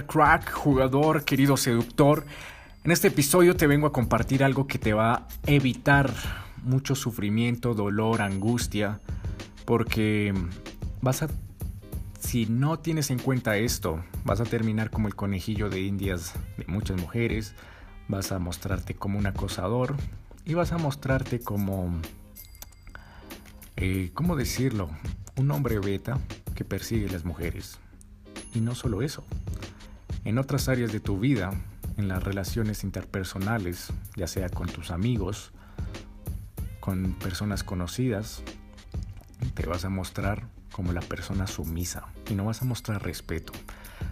Crack, jugador, querido seductor. En este episodio te vengo a compartir algo que te va a evitar mucho sufrimiento, dolor, angustia, porque vas a, si no tienes en cuenta esto, vas a terminar como el conejillo de indias de muchas mujeres, vas a mostrarte como un acosador y vas a mostrarte como, eh, ¿cómo decirlo? Un hombre beta que persigue a las mujeres. Y no solo eso. En otras áreas de tu vida, en las relaciones interpersonales, ya sea con tus amigos, con personas conocidas, te vas a mostrar como la persona sumisa y no vas a mostrar respeto.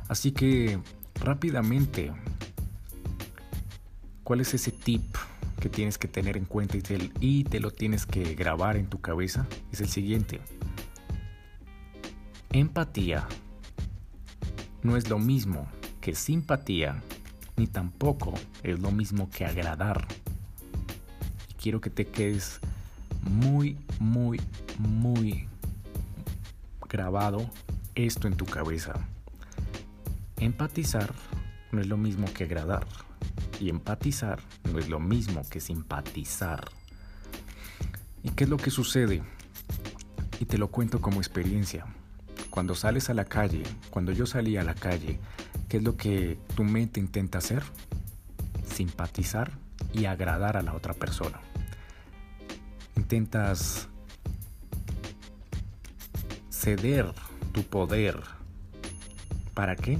Así que rápidamente, ¿cuál es ese tip que tienes que tener en cuenta y te, te lo tienes que grabar en tu cabeza? Es el siguiente. Empatía no es lo mismo simpatía, ni tampoco es lo mismo que agradar. Y quiero que te quedes muy, muy, muy grabado esto en tu cabeza. Empatizar no es lo mismo que agradar. Y empatizar no es lo mismo que simpatizar. ¿Y qué es lo que sucede? Y te lo cuento como experiencia. Cuando sales a la calle, cuando yo salí a la calle, ¿qué es lo que tu mente intenta hacer? Simpatizar y agradar a la otra persona. Intentas ceder tu poder. ¿Para qué?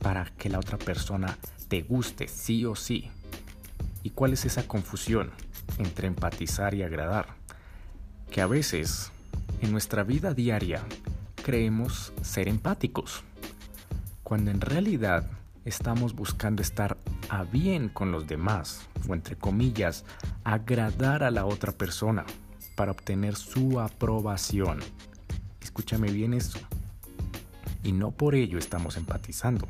Para que la otra persona te guste, sí o sí. ¿Y cuál es esa confusión entre empatizar y agradar? Que a veces en nuestra vida diaria creemos ser empáticos, cuando en realidad estamos buscando estar a bien con los demás, o entre comillas, agradar a la otra persona para obtener su aprobación. Escúchame bien esto. Y no por ello estamos empatizando,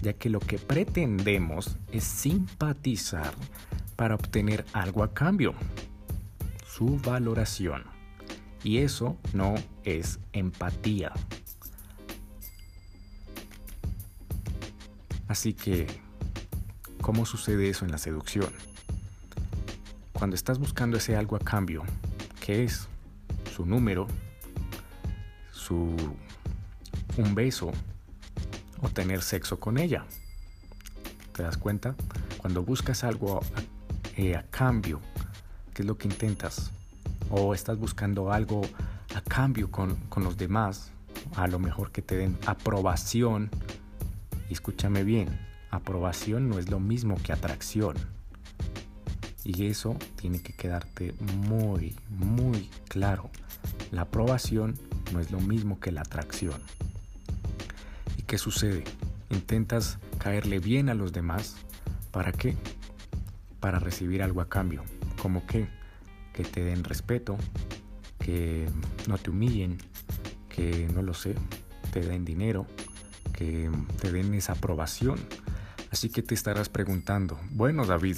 ya que lo que pretendemos es simpatizar para obtener algo a cambio, su valoración. Y eso no es empatía. Así que, ¿cómo sucede eso en la seducción? Cuando estás buscando ese algo a cambio, ¿qué es? Su número, su un beso o tener sexo con ella. ¿Te das cuenta? Cuando buscas algo a, eh, a cambio, ¿qué es lo que intentas? o estás buscando algo a cambio con, los demás, a lo mejor que te den aprobación. Escúchame bien, aprobación no es lo mismo que atracción. Y eso tiene que quedarte muy, muy claro. La aprobación no es lo mismo que la atracción. ¿Y qué sucede? Intentas caerle bien a los demás. ¿Para qué? Para recibir algo a cambio. ¿Como qué? que te den respeto, que no te humillen, que no lo sé, te den dinero, que te den esa aprobación. Así que te estarás preguntando, bueno David,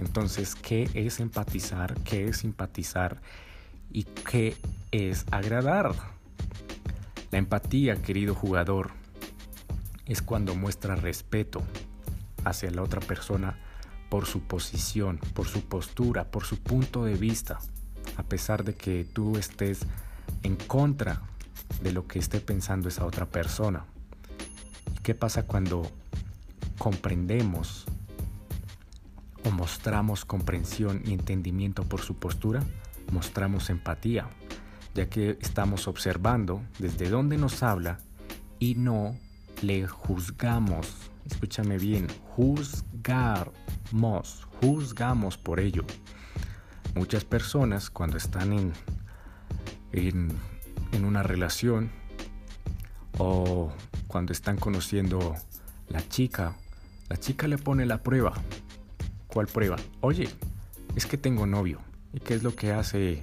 entonces, ¿qué es empatizar? ¿Qué es simpatizar? ¿Y qué es agradar? La empatía, querido jugador, es cuando muestra respeto hacia la otra persona por su posición, por su postura, por su punto de vista, a pesar de que tú estés en contra de lo que esté pensando esa otra persona. ¿Y qué pasa cuando comprendemos o mostramos comprensión y entendimiento por su postura? Mostramos empatía, ya que estamos observando desde dónde nos habla y no le juzgamos. Escúchame bien, juzgar juzgamos por ello. Muchas personas cuando están en, en, una relación o cuando están conociendo la chica, la chica le pone la prueba. ¿Cuál prueba? Oye, es que tengo novio. ¿Y qué es lo que hace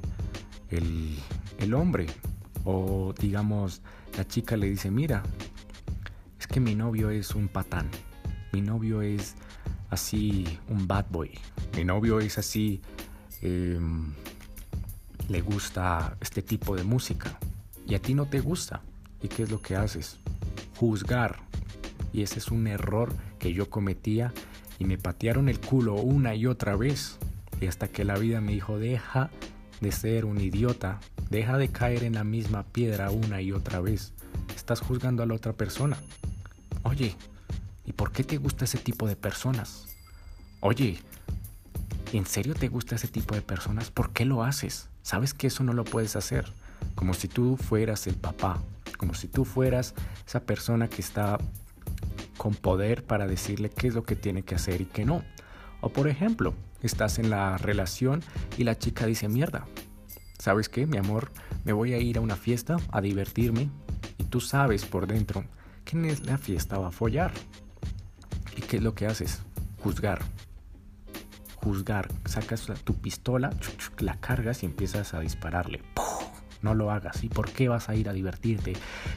el, el hombre? O digamos, la chica le dice, mira, es que mi novio es un patán. Mi novio es así un bad boy. Mi novio es así, em, le gusta este tipo de música y a ti no te gusta. ¿Y qué es lo que haces? Juzgar. Y ese es un error que yo cometía y me patearon el culo una y otra vez. Y hasta que la vida me dijo, deja de ser un idiota, deja de caer en la misma piedra una y otra vez. Estás juzgando a la otra persona. Oye, ¿y por qué te gusta ese tipo de personas? Oye, ¿en serio te gusta ese tipo de personas? ¿Por qué lo haces? Sabes que eso no lo puedes hacer. Como si tú fueras el papá, como si tú fueras esa persona que está con poder para decirle qué es lo que tiene que hacer y qué no. O por ejemplo, estás en la relación y la chica dice, mierda, ¿sabes qué, mi amor? Me voy a ir a una fiesta a divertirme y tú sabes por dentro que en la fiesta va a follar. ¿Y qué es lo que haces? Juzgar. Juzgar. Sacas tu pistola, la cargas y empiezas a dispararle. No lo hagas. ¿Y por qué vas a ir a divertirte?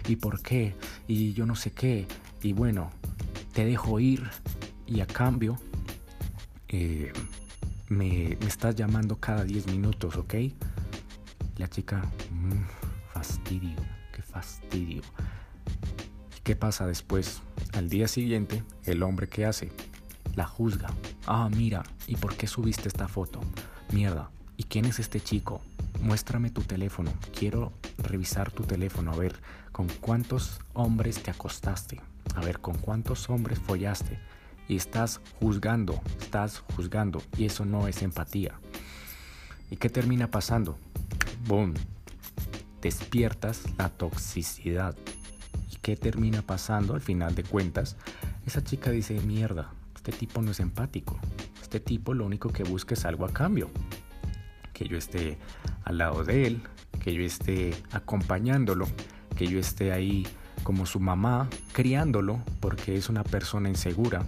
¿Y por qué? Y yo no sé qué. Y bueno, te dejo ir y a cambio eh, me, estás llamando cada 10 minutos, ¿ok? La chica, mmm, fastidio, qué fastidio. qué pasa después? Al día siguiente, el hombre que hace, la juzga. Ah, mira, ¿y por qué subiste esta foto? Mierda, ¿y quién es este chico? Muéstrame tu teléfono. Quiero revisar tu teléfono a ver con cuántos hombres te acostaste. A ver con cuántos hombres follaste y estás juzgando, estás juzgando y eso no es empatía. ¿Y qué termina pasando? Boom. Despiertas la toxicidad. ¿Y qué termina pasando al final de cuentas? Esa chica dice, mierda, este tipo no es empático. Este tipo lo único que busca es algo a cambio. Que yo esté al lado de él, que yo esté acompañándolo, que yo esté ahí como su mamá criándolo porque es una persona insegura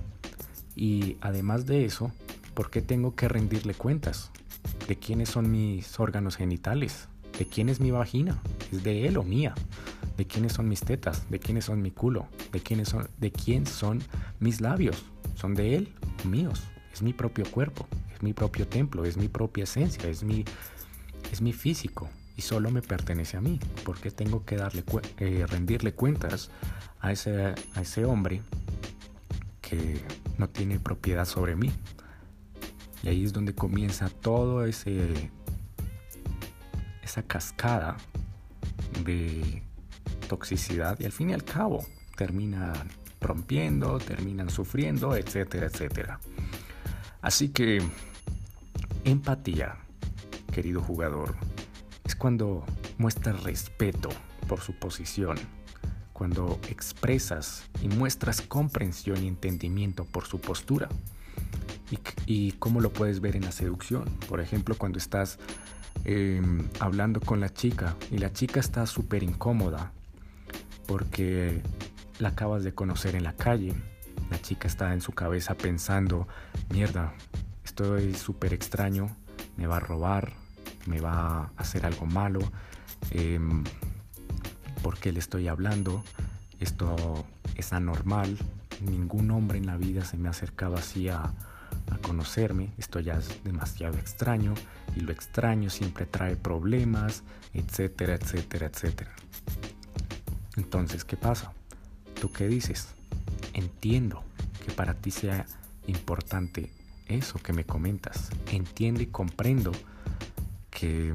y además de eso, ¿por qué tengo que rendirle cuentas? ¿De quiénes son mis órganos genitales? ¿De quién es mi vagina? ¿Es de él o mía? ¿De quiénes son mis tetas? ¿De quiénes son mi culo? ¿De, quiénes son, de quién son mis labios? ¿Son de él o míos? Es mi propio cuerpo, es mi propio templo, es mi propia esencia, es mi, es mi físico y solo me pertenece a mí. ¿Por qué tengo que darle, eh, rendirle cuentas a ese, a ese hombre que no tiene propiedad sobre mí. Y ahí es donde comienza todo ese esa cascada de toxicidad y al fin y al cabo terminan rompiendo, terminan sufriendo, etcétera, etcétera. Así que empatía, querido jugador, es cuando muestras respeto por su posición, cuando expresas y muestras comprensión y entendimiento por su postura. Y, cómo lo puedes ver en la seducción. Por ejemplo, cuando estás em, hablando con la chica y la chica está súper incómoda porque la acabas de conocer en la calle. La chica está en su cabeza pensando, mierda, estoy súper extraño, me va a robar, me va a hacer algo malo. Em, por qué le estoy hablando, esto es anormal, ningún hombre en la vida se me ha acercado así a, conocerme, esto ya es demasiado extraño y lo extraño siempre trae problemas, etcétera, etcétera, etcétera. Entonces, ¿qué pasa? ¿Tú qué dices? Entiendo que para ti sea importante eso que me comentas. Entiendo y comprendo que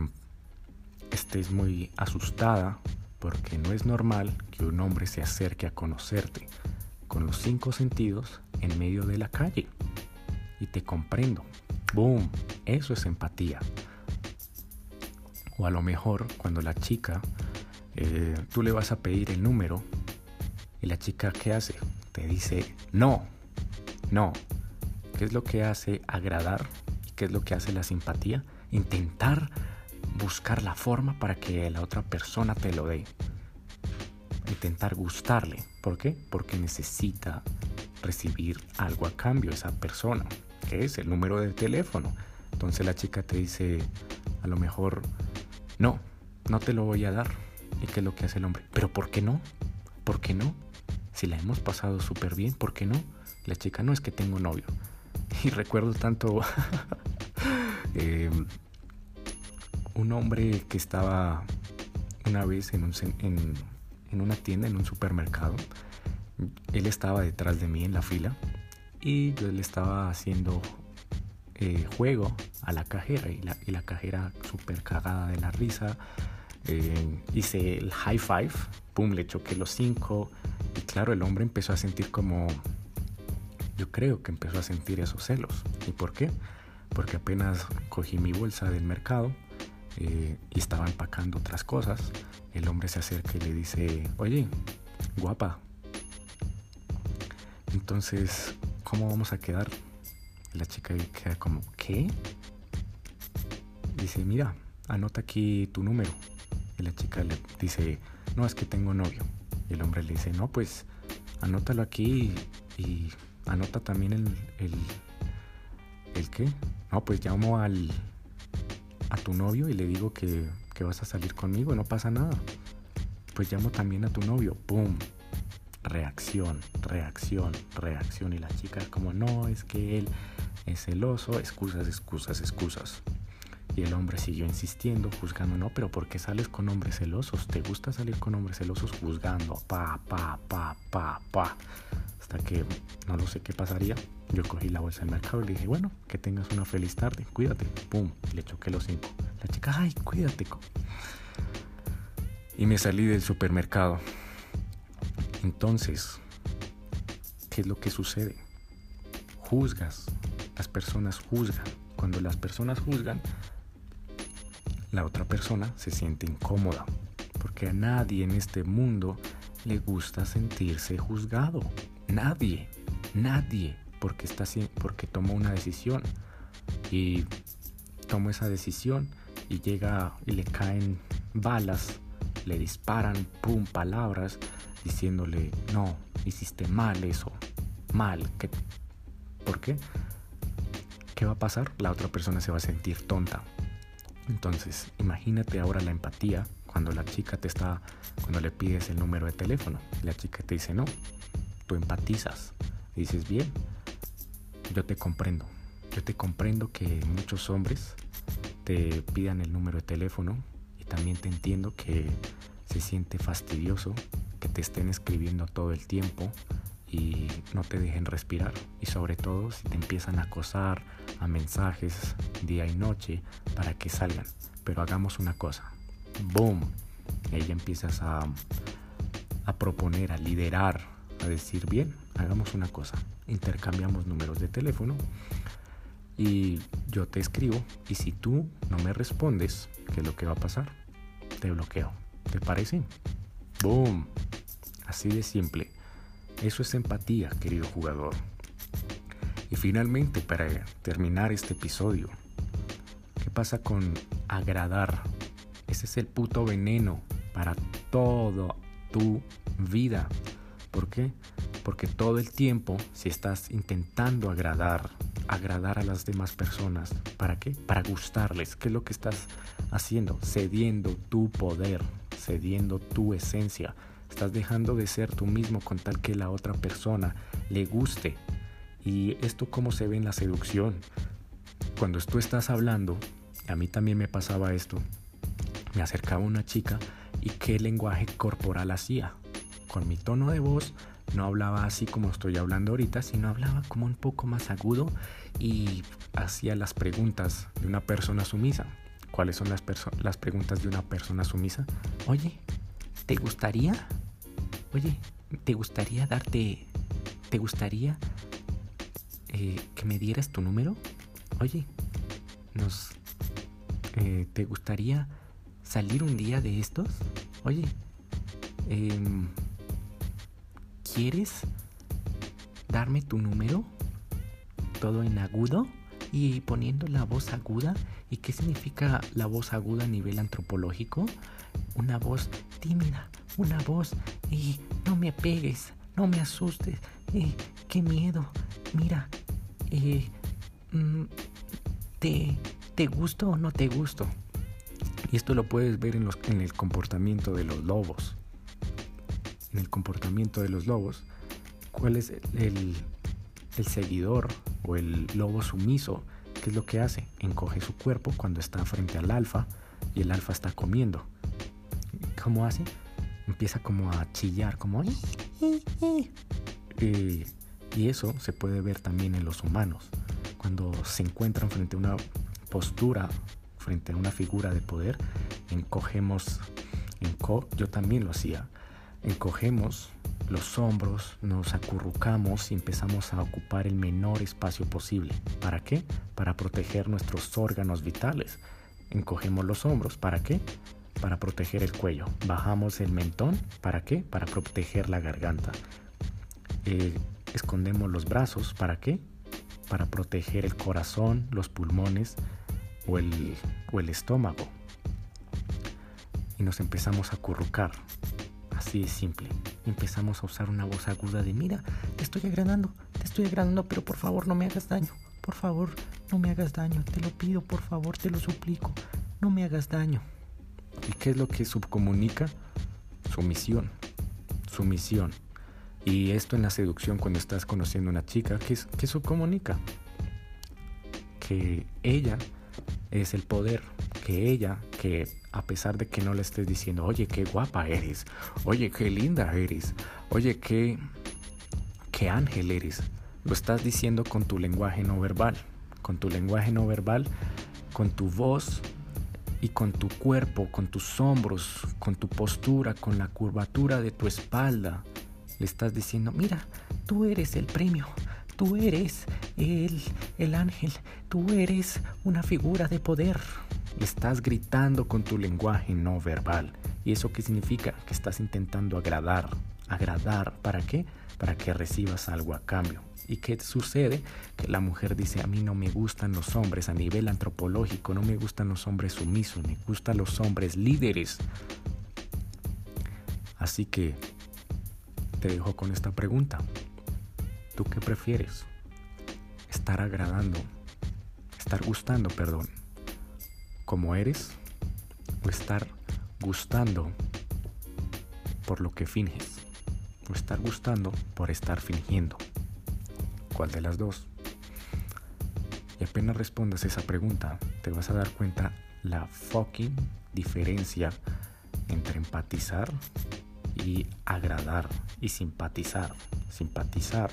estés muy asustada porque no es normal que un hombre se acerque a conocerte con los cinco sentidos en medio de la calle. Y te comprendo. ¡Boom! Eso es empatía. O a lo mejor cuando la chica, eh, tú le vas a pedir el número y la chica ¿qué hace? Te dice no, no. ¿Qué es lo que hace agradar? ¿Y qué es lo que hace la simpatía? Intentar buscar la forma para que la otra persona te lo dé. Intentar gustarle. ¿Por qué? Porque necesita recibir algo a cambio esa persona, que es el número de teléfono. Entonces la chica te dice, a lo mejor, no, no te lo voy a dar. ¿Y qué es lo que hace el hombre? Pero ¿por qué no? ¿Por qué no? Si la hemos pasado súper bien, ¿por qué no? La chica, no es que tengo novio. Y recuerdo tanto eh, un hombre que estaba una vez en, un, en, una tienda, en un supermercado, él estaba detrás de mí en la fila y yo le estaba haciendo eh, juego a la cajera y la, y la cajera súper cagada de la risa. Eh, hice el high five, pum, le choqué los cinco y claro, el hombre empezó a sentir como, yo creo que empezó a sentir esos celos. ¿Y por qué? Porque apenas cogí mi bolsa del mercado eh, y estaba empacando otras cosas, el hombre se acerca y le dice, oye, guapa, entonces, ¿cómo vamos a quedar? La chica queda como, ¿qué? Dice, mira, anota aquí tu número. Y la chica le dice, no, es que tengo novio. Y el hombre le dice, no, pues anótalo aquí y, anota también el, el, el qué. No, pues llamo al, a tu novio y le digo que, que vas a salir conmigo, no pasa nada. Pues llamo también a tu novio, ¡pum! reacción, reacción, reacción. Y la chica como, no, es que él es celoso, excusas, excusas, excusas. Y el hombre siguió insistiendo, juzgando, no, pero ¿por qué sales con hombres celosos? ¿Te gusta salir con hombres celosos juzgando? Pa, pa, pa, pa, pa. Hasta que no lo sé qué pasaría. Yo cogí la bolsa del mercado y le dije, bueno, que tengas una feliz tarde, cuídate. Pum, le choqué los cinco. La chica, ay, cuídate. Y me salí del supermercado. Entonces, ¿qué es lo que sucede? Juzgas, las personas juzgan. Cuando las personas juzgan, la otra persona se siente incómoda, porque a nadie en este mundo le gusta sentirse juzgado. Nadie, nadie, porque, está, porque tomó una decisión y tomó esa decisión y llega y le caen balas, le disparan, pum, palabras diciéndole, no, hiciste mal eso, mal. ¿Qué? ¿Por qué? ¿Qué va a pasar? La otra persona se va a sentir tonta. Entonces, imagínate ahora la empatía cuando la chica te está, cuando le pides el número de teléfono. La chica te dice, no, tú empatizas. Dices, bien, yo te comprendo. Yo te comprendo que muchos hombres te pidan el número de teléfono y también te entiendo que se siente fastidioso que te estén escribiendo todo el tiempo y no te dejen respirar. Y sobre todo si te empiezan a acosar a mensajes día y noche para que salgan. Pero hagamos una cosa. ¡Boom! Ahí empiezas a, a proponer, a liderar, a decir, bien, hagamos una cosa. Intercambiamos números de teléfono y yo te escribo y si tú no me respondes, ¿qué es lo que va a pasar? Te bloqueo. ¿Te parece? ¡Boom! Así de simple. Eso es empatía, querido jugador. Y finalmente, para terminar este episodio, ¿qué pasa con agradar? Ese es el puto veneno para toda tu vida. ¿Por qué? Porque todo el tiempo, si estás intentando agradar, agradar a las demás personas, ¿para qué? Para gustarles. ¿Qué es lo que estás haciendo? Cediendo tu poder, cediendo tu esencia. Estás dejando de ser tú mismo con tal que la otra persona le guste. Y esto cómo se ve en la seducción. Cuando tú estás hablando, a mí también me pasaba esto. Me acercaba una chica y qué lenguaje corporal hacía. Con mi tono de voz no hablaba así como estoy hablando ahorita, sino hablaba como un poco más agudo y hacía las preguntas de una persona sumisa. ¿Cuáles son las, las preguntas de una persona sumisa? Oye, ¿te gustaría? Oye, ¿te gustaría darte... ¿Te gustaría eh, que me dieras tu número? Oye, nos... Eh, ¿Te gustaría salir un día de estos? Oye, em, ¿quieres darme tu número? Todo en agudo y poniendo la voz aguda. ¿Y qué significa la voz aguda a nivel antropológico? Una voz tímida, una voz y no me pegues, no me asustes, eh, qué miedo. Mira, eh, mm, ¿te, ¿te gusto o no te gusto? Y esto lo puedes ver en, los, en el comportamiento de los lobos. En el comportamiento de los lobos, ¿cuál es el, el seguidor o el lobo sumiso? ¿Qué es lo que hace? Encoge su cuerpo cuando está frente al alfa y el alfa está comiendo. ¿Cómo hace? Empieza como a chillar, como... Eh, y eso se puede ver también en los humanos. Cuando se encuentran frente a una postura, frente a una figura de poder, encogemos, enco yo también lo hacía, encogemos los hombros, nos acurrucamos y empezamos a ocupar el menor espacio posible. ¿Para qué? Para proteger nuestros órganos vitales. Encogemos los hombros. ¿Para qué? Para proteger el cuello. Bajamos el mentón. ¿Para qué? Para proteger la garganta. Eh, escondemos los brazos. ¿Para qué? Para proteger el corazón, los pulmones o el, o el estómago. Y nos empezamos a acurrucar. Así de simple. Empezamos a usar una voz aguda de, mira, te estoy agradando, te estoy agradando, pero por favor no me hagas daño. Por favor, no me hagas daño. Te lo pido, por favor, te lo suplico. No me hagas daño. ¿Y qué es lo que subcomunica? Sumisión. Sumisión. Y esto en la seducción, cuando estás conociendo a una chica, ¿qué, qué subcomunica? Que ella es el poder, que ella, que a pesar de que no le estés diciendo, oye, qué guapa eres, oye, qué linda eres, oye, qué, qué ángel eres, lo estás diciendo con tu lenguaje no verbal, con tu lenguaje no verbal, con tu voz y con tu cuerpo, con tus hombros, con tu postura, con la curvatura de tu espalda. Le estás diciendo, mira, tú eres el premio, tú eres el, el ángel, tú eres una figura de poder. Estás gritando con tu lenguaje no verbal. ¿Y eso qué significa? Que estás intentando agradar. ¿Agradar para qué? Para que recibas algo a cambio. ¿Y qué sucede? Que la mujer dice, a mí no me gustan los hombres a nivel antropológico, no me gustan los hombres sumisos, me gustan los hombres líderes. Así que te dejo con esta pregunta. ¿Tú qué prefieres? ¿Estar agradando? ¿Estar gustando, perdón? ¿Como eres? ¿O estar gustando por lo que finges? ¿O estar gustando por estar fingiendo? ¿Cuál de las dos? Y apenas respondas esa pregunta, te vas a dar cuenta la fucking diferencia entre empatizar y agradar y simpatizar. Simpatizar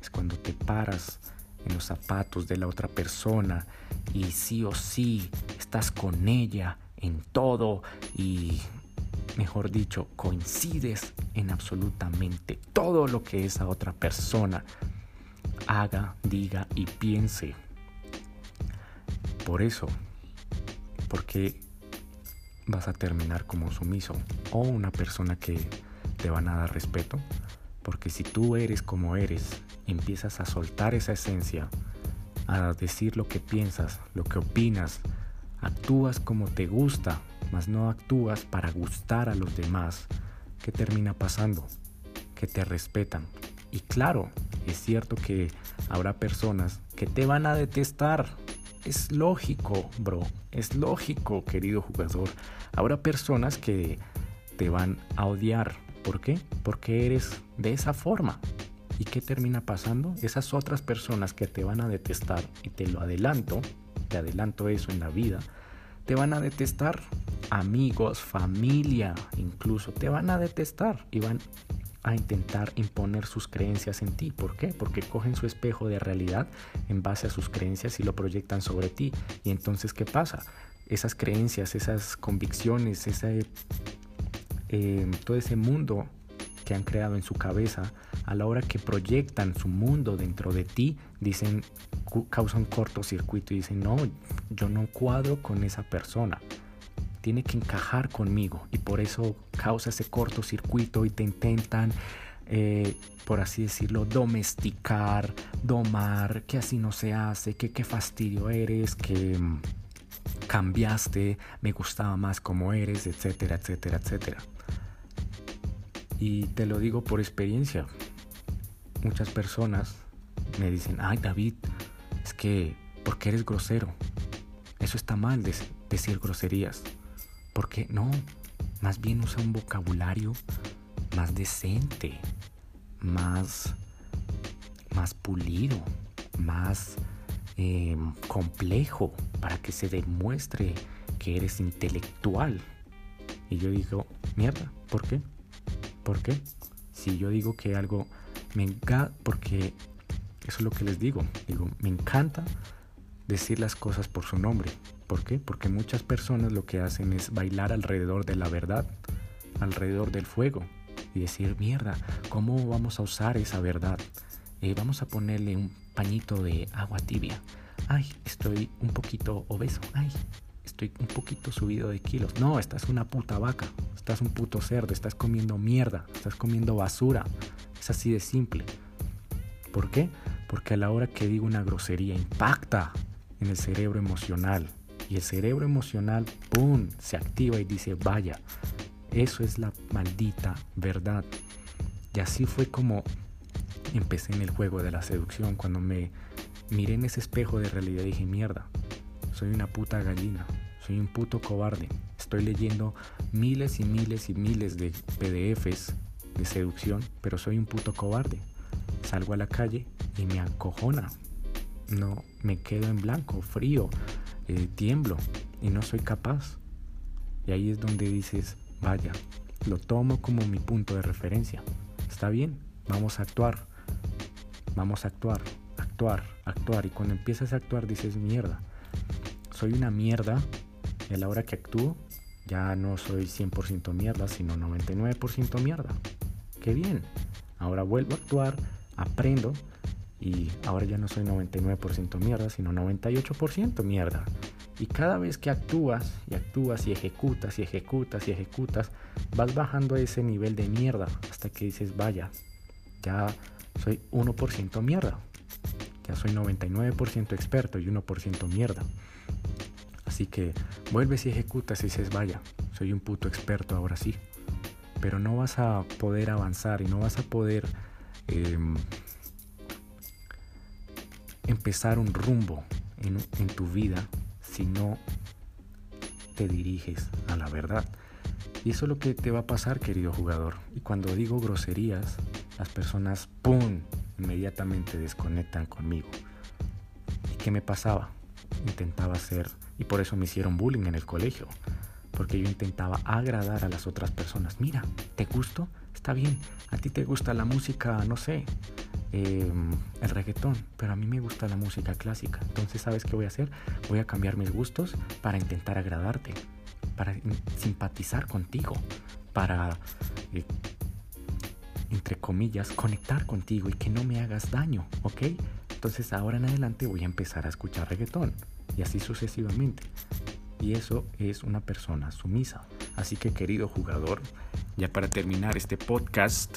es cuando te paras en los zapatos de la otra persona y sí o sí estás con ella en todo y, mejor dicho, coincides en absolutamente todo lo que esa otra persona haga, diga y piense. Por eso, porque vas a terminar como sumiso o una persona que te van a dar respeto, porque si tú eres como eres, empiezas a soltar esa esencia, a decir lo que piensas, lo que opinas, actúas como te gusta, mas no actúas para gustar a los demás, ¿qué termina pasando? Que te respetan. Y claro, es cierto que habrá personas que te van a detestar. Es lógico, bro. Es lógico, querido jugador. Habrá personas que te van a odiar ¿Por qué? Porque eres de esa forma. ¿Y qué termina pasando? Esas otras personas que te van a detestar, y te lo adelanto, te adelanto eso en la vida, te van a detestar. Amigos, familia, incluso, te van a detestar y van a intentar imponer sus creencias en ti. ¿Por qué? Porque cogen su espejo de realidad en base a sus creencias y lo proyectan sobre ti. Y entonces, ¿qué pasa? Esas creencias, esas convicciones, ese eh, todo ese mundo que han creado en su cabeza, a la hora que proyectan su mundo dentro de ti, dicen, causan cortocircuito y dicen, no, yo no cuadro con esa persona. Tiene que encajar conmigo y por eso causa ese cortocircuito y te intentan, eh, por así decirlo, domesticar, domar, que así no se hace, que qué fastidio eres, que mm, cambiaste, me gustaba más como eres, etcétera, etcétera, etcétera. Y te lo digo por experiencia. Muchas personas me dicen, ay David, es que, ¿por qué eres grosero? Eso está mal decir groserías. Porque no, más bien usa un vocabulario más decente, más, más pulido, más em, complejo, para que se demuestre que eres intelectual. Y yo digo, mierda, ¿por qué? ¿Por qué? Si yo digo que algo Me encanta, porque eso es lo que les digo. Digo, me encanta decir las cosas por su nombre. ¿Por qué? Porque muchas personas lo que hacen es bailar alrededor de la verdad, alrededor del fuego y decir, mierda, ¿cómo vamos a usar esa verdad? Eh, vamos a ponerle un pañito de agua tibia. Ay, estoy un poquito obeso. Ay, estoy un poquito subido de kilos. No, estás una puta vaca. Estás un puto cerdo. Estás comiendo mierda. Estás comiendo basura. Es así de simple. ¿Por qué? Porque a la hora que digo una grosería impacta en el cerebro emocional. Y el cerebro emocional, ¡pum!, se activa y dice, vaya, eso es la maldita verdad. Y así fue como empecé en el juego de la seducción. Cuando me miré en ese espejo de realidad dije, mierda, soy una puta gallina, soy un puto cobarde. Estoy leyendo miles y miles y miles de PDFs de seducción, pero soy un puto cobarde. Salgo a la calle y me acojona. No, me quedo en blanco, frío, eh, tiemblo y no soy capaz. Y ahí es donde dices, vaya, lo tomo como mi punto de referencia. Está bien, vamos a actuar. Vamos a actuar, actuar, actuar. Y cuando empiezas a actuar dices, mierda, soy una mierda. Y a la hora que actúo, ya no soy 100% mierda, sino 99% mierda. Qué bien. Ahora vuelvo a actuar, aprendo y ahora ya no soy 99% mierda, sino 98% mierda. Y cada vez que actúas y actúas y ejecutas y ejecutas y ejecutas, vas bajando ese nivel de mierda hasta que dices, vaya, ya soy 1% mierda. Ya soy 99% experto y 1% mierda. Así que vuelves y ejecutas y dices, vaya, soy un puto experto ahora sí. Pero no vas a poder avanzar y no vas a poder em, empezar un rumbo en, tu vida si no te diriges a la verdad. Y eso es lo que te va a pasar, querido jugador. Y cuando digo groserías, las personas, ¡pum!, inmediatamente desconectan conmigo. ¿Y qué me pasaba? Intentaba ser, y por eso me hicieron bullying en el colegio, porque yo intentaba agradar a las otras personas. Mira, ¿te gusto? Está bien. A ti te gusta la música, no sé, em, el reggaetón, pero a mí me gusta la música clásica. Entonces, ¿sabes qué voy a hacer? Voy a cambiar mis gustos para intentar agradarte, para simpatizar contigo, para eh, entre comillas, conectar contigo y que no me hagas daño, ¿ok? Entonces ahora en adelante voy a empezar a escuchar reggaetón y así sucesivamente. Y eso es una persona sumisa. Así que querido jugador, ya para terminar este podcast,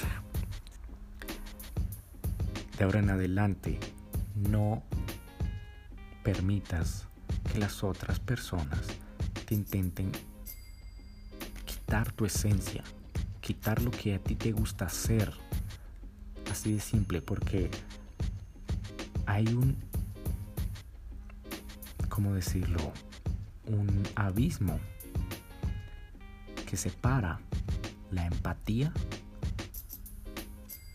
de ahora en adelante no permitas que las otras personas te intenten quitar tu esencia, quitar lo que a ti te gusta hacer. Así de simple, porque hay un, ¿cómo decirlo? Un abismo que separa la empatía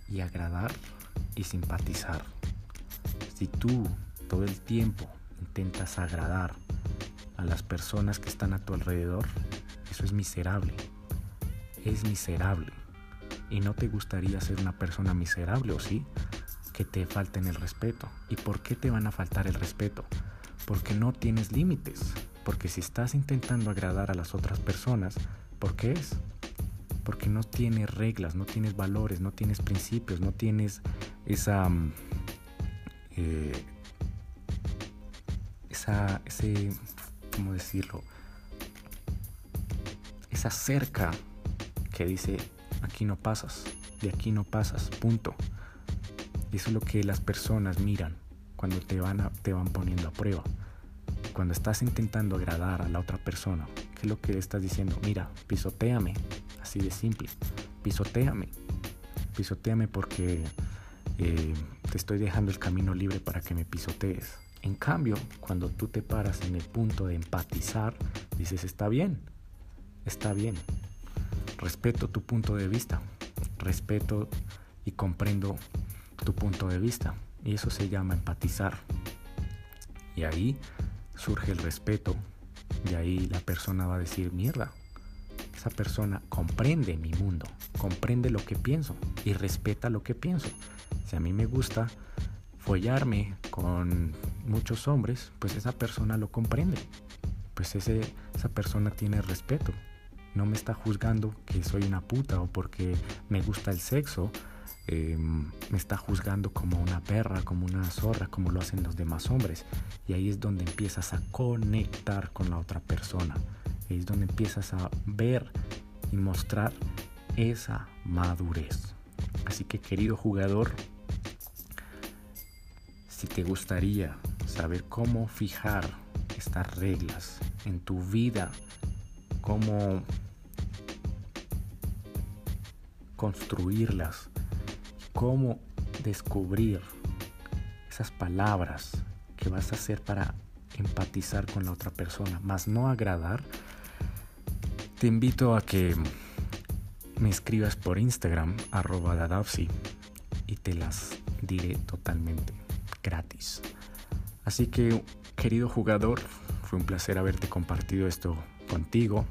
y agradar y simpatizar. Si tú todo el tiempo intentas agradar a las personas que están a tu alrededor, eso es miserable es miserable. Y no te gustaría ser una persona miserable, ¿o sí? Que te falten el respeto. ¿Y por qué te van a faltar el respeto? Porque no tienes límites. Porque si estás intentando agradar a las otras personas, ¿por qué es? Porque no tienes reglas, no tienes valores, no tienes principios, no tienes esa... Mm, eh, esa... ese... ¿cómo decirlo? Esa cerca que dice, aquí no pasas, de aquí no pasas, punto. Y eso es lo que las personas miran cuando te van, a, te van poniendo a prueba. Cuando estás intentando agradar a la otra persona, ¿qué es lo que estás diciendo? Mira, pisoteame, así de simple, pisoteame, pisoteame porque eh, te estoy dejando el camino libre para que me pisotees. En cambio, cuando tú te paras en el punto de empatizar, dices, está bien, está bien, respeto tu punto de vista, respeto y comprendo tu punto de vista. Y eso se llama empatizar. Y ahí surge el respeto. Y ahí la persona va a decir, mierda, esa persona comprende mi mundo, comprende lo que pienso y respeta lo que pienso. Si a mí me gusta follarme con muchos hombres, pues esa persona lo comprende. Pues ese, esa persona tiene respeto. No me está juzgando que soy una puta o porque me gusta el sexo. Em, me está juzgando como una perra, como una zorra, como lo hacen los demás hombres. Y ahí es donde empiezas a conectar con la otra persona. Ahí es donde empiezas a ver y mostrar esa madurez. Así que querido jugador, si te gustaría saber cómo fijar estas reglas en tu vida, cómo construirlas, cómo descubrir esas palabras que vas a hacer para empatizar con la otra persona, más no agradar, te invito a que me escribas por Instagram, arroba y te las diré totalmente gratis. Así que, querido jugador, fue un placer haberte compartido esto contigo.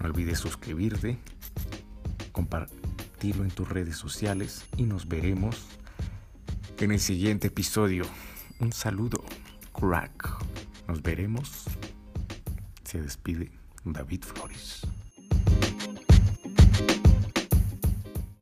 No olvides suscribirte, compartirlo en tus redes sociales y nos veremos en el siguiente episodio. Un saludo, crack. Nos veremos. Se despide David Flores.